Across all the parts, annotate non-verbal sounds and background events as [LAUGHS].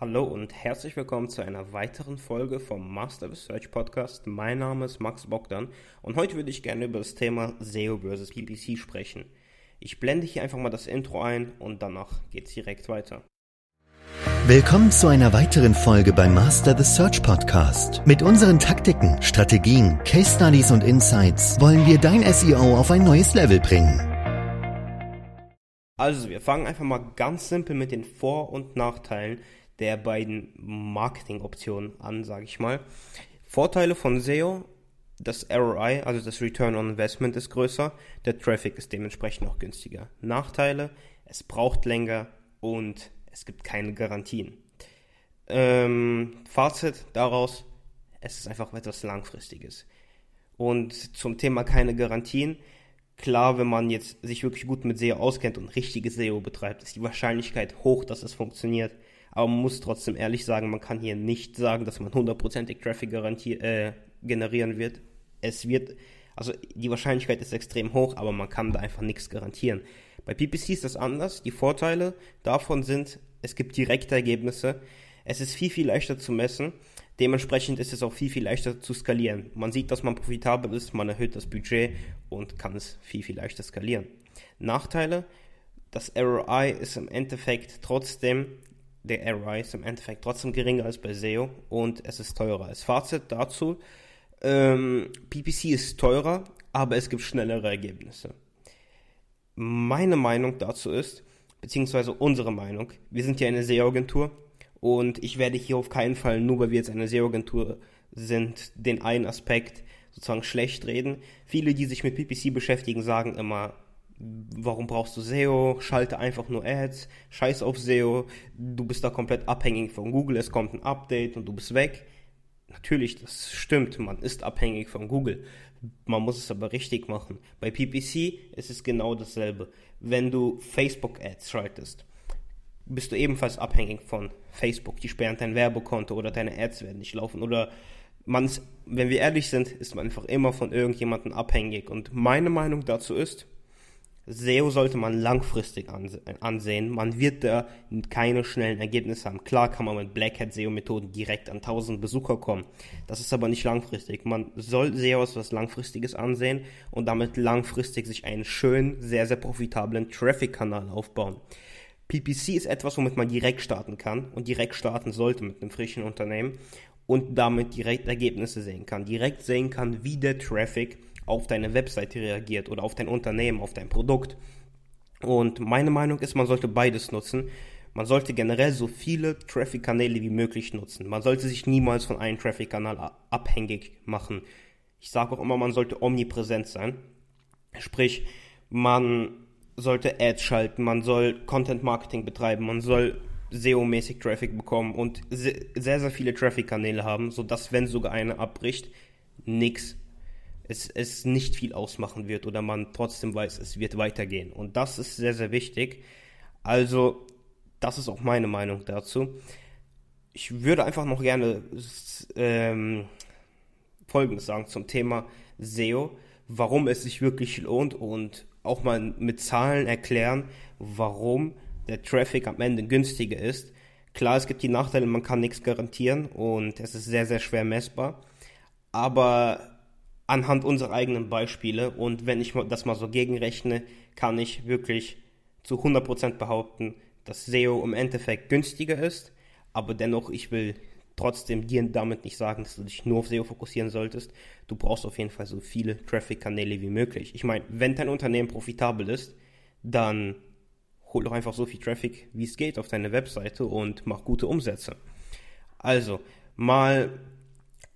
Hallo und herzlich willkommen zu einer weiteren Folge vom Master Research Podcast. Mein Name ist Max Bogdan und heute würde ich gerne über das Thema SEO versus PPC sprechen. Ich blende hier einfach mal das Intro ein und danach geht es direkt weiter. Willkommen zu einer weiteren Folge beim Master the Search Podcast. Mit unseren Taktiken, Strategien, Case Studies und Insights wollen wir dein SEO auf ein neues Level bringen. Also, wir fangen einfach mal ganz simpel mit den Vor- und Nachteilen der beiden Marketingoptionen an, sage ich mal. Vorteile von SEO, das ROI, also das Return on Investment ist größer, der Traffic ist dementsprechend auch günstiger. Nachteile, es braucht länger und es gibt keine Garantien. Ähm, Fazit daraus, es ist einfach etwas Langfristiges. Und zum Thema keine Garantien, klar, wenn man jetzt sich wirklich gut mit SEO auskennt und richtiges SEO betreibt, ist die Wahrscheinlichkeit hoch, dass es funktioniert. Aber man muss trotzdem ehrlich sagen, man kann hier nicht sagen, dass man hundertprozentig Traffic äh, generieren wird. Es wird, also die Wahrscheinlichkeit ist extrem hoch, aber man kann da einfach nichts garantieren. Bei PPC ist das anders. Die Vorteile davon sind, es gibt direkte Ergebnisse. Es ist viel, viel leichter zu messen. Dementsprechend ist es auch viel, viel leichter zu skalieren. Man sieht, dass man profitabel ist, man erhöht das Budget und kann es viel, viel leichter skalieren. Nachteile, das ROI ist im Endeffekt trotzdem der ROI ist im Endeffekt trotzdem geringer als bei SEO und es ist teurer. Als Fazit dazu, ähm, PPC ist teurer, aber es gibt schnellere Ergebnisse. Meine Meinung dazu ist, beziehungsweise unsere Meinung, wir sind ja eine SEO-Agentur und ich werde hier auf keinen Fall, nur weil wir jetzt eine SEO-Agentur sind, den einen Aspekt sozusagen schlecht reden. Viele, die sich mit PPC beschäftigen, sagen immer, warum brauchst du SEO? Schalte einfach nur Ads, scheiß auf SEO, du bist da komplett abhängig von Google, es kommt ein Update und du bist weg. Natürlich, das stimmt, man ist abhängig von Google. Man muss es aber richtig machen. Bei PPC ist es genau dasselbe. Wenn du Facebook-Ads schaltest, bist du ebenfalls abhängig von Facebook. Die sperren dein Werbekonto oder deine Ads werden nicht laufen. Oder man wenn wir ehrlich sind, ist man einfach immer von irgendjemandem abhängig. Und meine Meinung dazu ist, SEO sollte man langfristig ansehen. Man wird da keine schnellen Ergebnisse haben. Klar kann man mit Black Hat SEO Methoden direkt an 1000 Besucher kommen. Das ist aber nicht langfristig. Man soll SEO als was langfristiges ansehen und damit langfristig sich einen schönen, sehr, sehr profitablen Traffic-Kanal aufbauen. PPC ist etwas, womit man direkt starten kann und direkt starten sollte mit einem frischen Unternehmen und damit direkt Ergebnisse sehen kann. Direkt sehen kann, wie der Traffic auf deine Webseite reagiert oder auf dein Unternehmen, auf dein Produkt. Und meine Meinung ist, man sollte beides nutzen. Man sollte generell so viele Traffic-Kanäle wie möglich nutzen. Man sollte sich niemals von einem Traffic-Kanal abhängig machen. Ich sage auch immer, man sollte omnipräsent sein. Sprich, man sollte Ads schalten, man soll Content-Marketing betreiben, man soll SEO-mäßig Traffic bekommen und sehr, sehr viele Traffic-Kanäle haben, sodass, wenn sogar einer abbricht, nichts es, es nicht viel ausmachen wird oder man trotzdem weiß, es wird weitergehen. Und das ist sehr, sehr wichtig. Also, das ist auch meine Meinung dazu. Ich würde einfach noch gerne ähm, Folgendes sagen zum Thema SEO, warum es sich wirklich lohnt und auch mal mit Zahlen erklären, warum der Traffic am Ende günstiger ist. Klar, es gibt die Nachteile, man kann nichts garantieren und es ist sehr, sehr schwer messbar. Aber anhand unserer eigenen Beispiele. Und wenn ich das mal so gegenrechne, kann ich wirklich zu 100% behaupten, dass SEO im Endeffekt günstiger ist. Aber dennoch, ich will trotzdem dir damit nicht sagen, dass du dich nur auf SEO fokussieren solltest. Du brauchst auf jeden Fall so viele Traffic-Kanäle wie möglich. Ich meine, wenn dein Unternehmen profitabel ist, dann hol doch einfach so viel Traffic, wie es geht, auf deine Webseite und mach gute Umsätze. Also, mal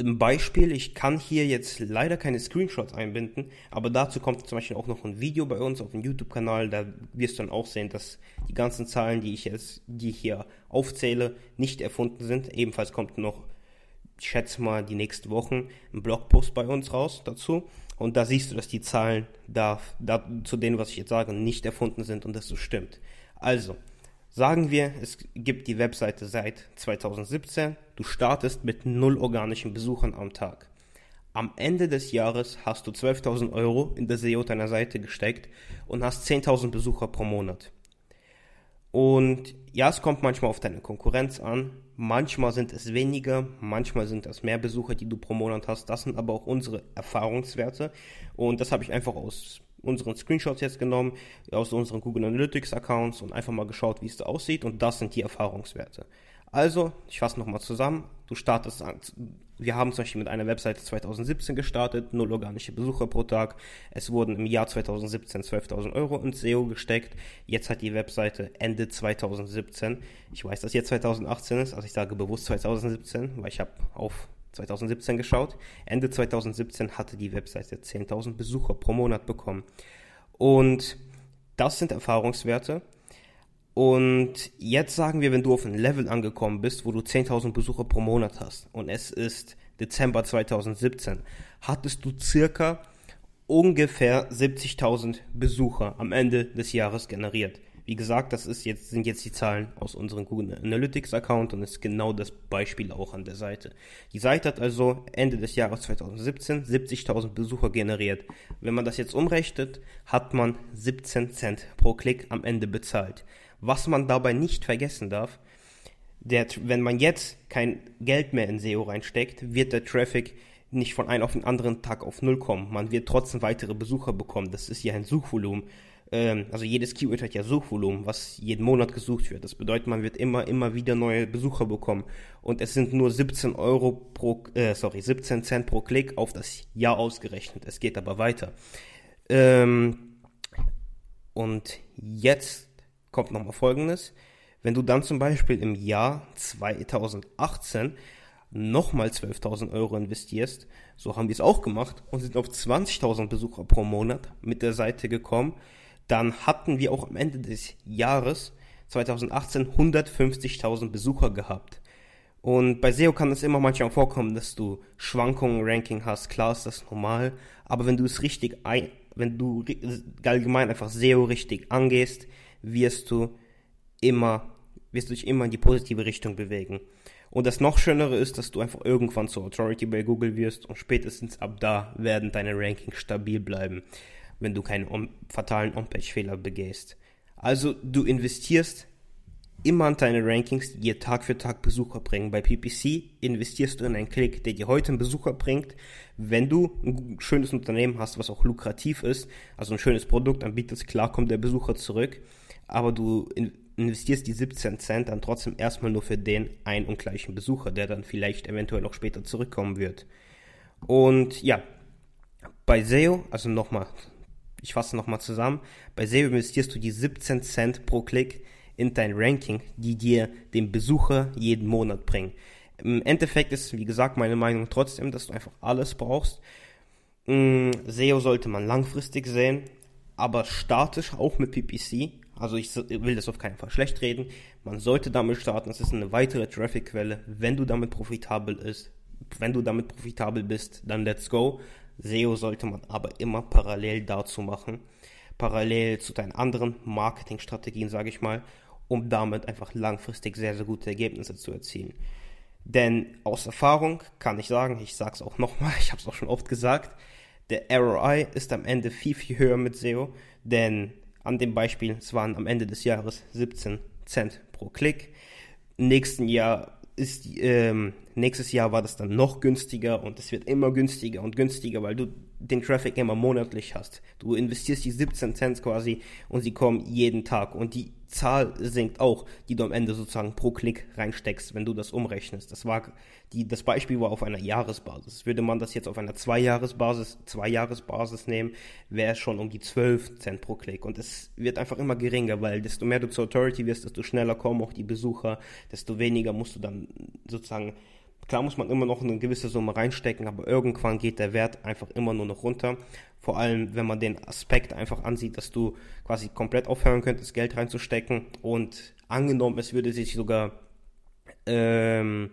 ein Beispiel, ich kann hier jetzt leider keine Screenshots einbinden, aber dazu kommt zum Beispiel auch noch ein Video bei uns auf dem YouTube-Kanal, da wirst du dann auch sehen, dass die ganzen Zahlen, die ich jetzt, die hier aufzähle, nicht erfunden sind. Ebenfalls kommt noch, ich schätze mal, die nächsten Wochen ein Blogpost bei uns raus dazu. Und da siehst du, dass die Zahlen da, da zu denen, was ich jetzt sage, nicht erfunden sind und das so stimmt. Also, Sagen wir, es gibt die Webseite seit 2017, du startest mit null organischen Besuchern am Tag. Am Ende des Jahres hast du 12.000 Euro in der SEO deiner Seite gesteckt und hast 10.000 Besucher pro Monat. Und ja, es kommt manchmal auf deine Konkurrenz an. Manchmal sind es weniger, manchmal sind es mehr Besucher, die du pro Monat hast. Das sind aber auch unsere Erfahrungswerte. Und das habe ich einfach aus unseren Screenshots jetzt genommen, aus unseren Google Analytics Accounts und einfach mal geschaut, wie es da aussieht. Und das sind die Erfahrungswerte. Also, ich fasse nochmal zusammen. Du startest, wir haben zum Beispiel mit einer Webseite 2017 gestartet, null organische Besucher pro Tag. Es wurden im Jahr 2017 12.000 Euro ins SEO gesteckt. Jetzt hat die Webseite Ende 2017, ich weiß, dass jetzt 2018 ist, also ich sage bewusst 2017, weil ich habe auf 2017 geschaut. Ende 2017 hatte die Webseite 10.000 Besucher pro Monat bekommen. Und das sind Erfahrungswerte. Und jetzt sagen wir, wenn du auf ein Level angekommen bist, wo du 10.000 Besucher pro Monat hast und es ist Dezember 2017, hattest du circa ungefähr 70.000 Besucher am Ende des Jahres generiert. Wie gesagt, das ist jetzt, sind jetzt die Zahlen aus unserem Google Analytics Account und ist genau das Beispiel auch an der Seite. Die Seite hat also Ende des Jahres 2017 70.000 Besucher generiert. Wenn man das jetzt umrechnet, hat man 17 Cent pro Klick am Ende bezahlt. Was man dabei nicht vergessen darf, der, wenn man jetzt kein Geld mehr in SEO reinsteckt, wird der Traffic nicht von einem auf den anderen Tag auf Null kommen. Man wird trotzdem weitere Besucher bekommen. Das ist ja ein Suchvolumen. Ähm, also jedes Keyword hat ja Suchvolumen, was jeden Monat gesucht wird. Das bedeutet, man wird immer, immer wieder neue Besucher bekommen. Und es sind nur 17 Euro pro, äh, sorry, 17 Cent pro Klick auf das Jahr ausgerechnet. Es geht aber weiter. Ähm, und jetzt kommt nochmal Folgendes. Wenn du dann zum Beispiel im Jahr 2018 nochmal 12.000 Euro investierst, so haben wir es auch gemacht und sind auf 20.000 Besucher pro Monat mit der Seite gekommen, dann hatten wir auch am Ende des Jahres 2018 150.000 Besucher gehabt. Und bei SEO kann es immer manchmal vorkommen, dass du Schwankungen im Ranking hast. Klar ist das normal. Aber wenn du es richtig, ein, wenn du allgemein einfach SEO richtig angehst, wirst du immer, wirst du dich immer in die positive Richtung bewegen. Und das noch Schönere ist, dass du einfach irgendwann zur Authority bei Google wirst und spätestens ab da werden deine Rankings stabil bleiben, wenn du keinen on fatalen On-Page-Fehler begehst. Also du investierst immer an deine Rankings, die dir Tag für Tag Besucher bringen. Bei PPC investierst du in einen Klick, der dir heute einen Besucher bringt. Wenn du ein schönes Unternehmen hast, was auch lukrativ ist, also ein schönes Produkt anbietest, klar kommt der Besucher zurück aber du investierst die 17 Cent dann trotzdem erstmal nur für den ein und gleichen Besucher, der dann vielleicht eventuell auch später zurückkommen wird. Und ja, bei SEO, also nochmal, ich fasse nochmal zusammen, bei SEO investierst du die 17 Cent pro Klick in dein Ranking, die dir den Besucher jeden Monat bringen. Im Endeffekt ist, wie gesagt, meine Meinung trotzdem, dass du einfach alles brauchst. Mm, SEO sollte man langfristig sehen, aber statisch auch mit PPC. Also ich will das auf keinen Fall schlecht reden. Man sollte damit starten. Es ist eine weitere Traffic-Quelle. Wenn du damit profitabel ist, wenn du damit profitabel bist, dann let's go. SEO sollte man aber immer parallel dazu machen. Parallel zu deinen anderen Marketingstrategien, sage ich mal, um damit einfach langfristig sehr, sehr gute Ergebnisse zu erzielen. Denn aus Erfahrung kann ich sagen, ich sage es auch nochmal, [LAUGHS] ich habe es auch schon oft gesagt, der ROI ist am Ende viel, viel höher mit SEO, denn an dem Beispiel, es waren am Ende des Jahres 17 Cent pro Klick. Nächsten Jahr ist, ähm, nächstes Jahr war das dann noch günstiger und es wird immer günstiger und günstiger, weil du den Traffic immer monatlich hast. Du investierst die 17 Cent quasi und sie kommen jeden Tag und die Zahl sinkt auch, die du am Ende sozusagen pro Klick reinsteckst, wenn du das umrechnest. Das war die, das Beispiel war auf einer Jahresbasis. Würde man das jetzt auf einer Zweijahresbasis, Zweijahresbasis nehmen, wäre es schon um die 12 Cent pro Klick. Und es wird einfach immer geringer, weil desto mehr du zur Authority wirst, desto schneller kommen auch die Besucher, desto weniger musst du dann sozusagen Klar muss man immer noch eine gewisse Summe reinstecken, aber irgendwann geht der Wert einfach immer nur noch runter. Vor allem, wenn man den Aspekt einfach ansieht, dass du quasi komplett aufhören könntest, Geld reinzustecken und angenommen, es würde sich sogar ähm,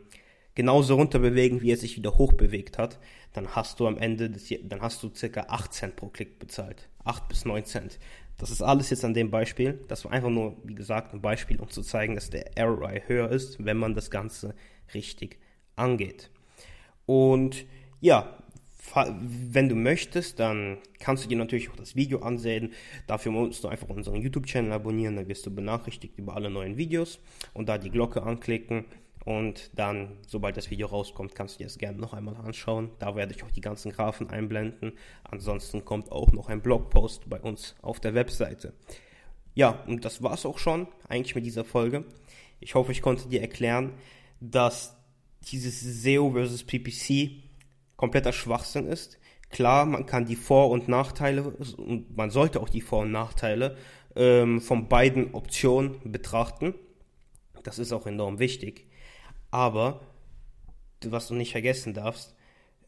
genauso runter bewegen, wie er sich wieder hoch bewegt hat, dann hast du am Ende des, dann hast du circa 8 Cent pro Klick bezahlt. 8 bis 9 Cent. Das ist alles jetzt an dem Beispiel. Das war einfach nur, wie gesagt, ein Beispiel, um zu zeigen, dass der ROI höher ist, wenn man das Ganze richtig angeht. Und ja, wenn du möchtest, dann kannst du dir natürlich auch das Video ansehen. Dafür musst du einfach unseren YouTube-Channel abonnieren, dann wirst du benachrichtigt über alle neuen Videos und da die Glocke anklicken. Und dann, sobald das Video rauskommt, kannst du dir das gerne noch einmal anschauen. Da werde ich auch die ganzen Graphen einblenden. Ansonsten kommt auch noch ein Blogpost bei uns auf der Webseite. Ja, und das war's auch schon eigentlich mit dieser Folge. Ich hoffe, ich konnte dir erklären, dass dieses SEO versus PPC kompletter Schwachsinn ist. Klar, man kann die Vor- und Nachteile, und man sollte auch die Vor- und Nachteile ähm, von beiden Optionen betrachten. Das ist auch enorm wichtig. Aber was du nicht vergessen darfst,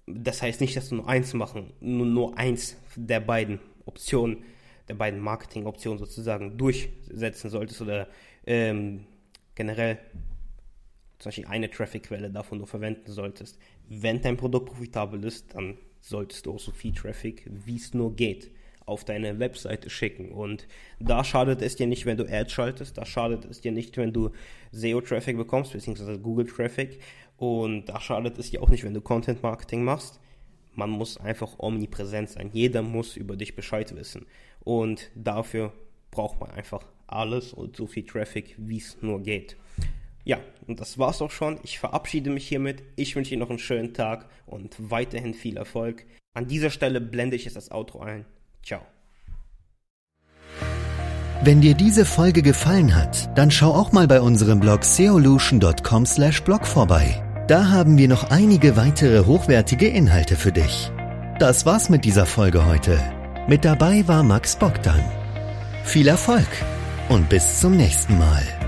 das heißt nicht, dass du nur eins machen, nur, nur eins der beiden Optionen, der beiden Marketing-Optionen sozusagen durchsetzen solltest oder ähm, generell zum Beispiel eine Traffic-Quelle davon nur verwenden solltest. Wenn dein Produkt profitabel ist, dann solltest du auch so viel Traffic, wie es nur geht, auf deine Webseite schicken. Und da schadet es dir nicht, wenn du Ads schaltest, da schadet es dir nicht, wenn du SEO-Traffic bekommst, beziehungsweise Google-Traffic. Und da schadet es dir auch nicht, wenn du Content-Marketing machst. Man muss einfach omnipräsent sein. Jeder muss über dich Bescheid wissen. Und dafür braucht man einfach alles und so viel Traffic, wie es nur geht. Ja, und das war's auch schon. Ich verabschiede mich hiermit. Ich wünsche Ihnen noch einen schönen Tag und weiterhin viel Erfolg. An dieser Stelle blende ich jetzt das Outro ein. Ciao. Wenn dir diese Folge gefallen hat, dann schau auch mal bei unserem Blog seolution.com/blog vorbei. Da haben wir noch einige weitere hochwertige Inhalte für dich. Das war's mit dieser Folge heute. Mit dabei war Max Bogdan. Viel Erfolg und bis zum nächsten Mal.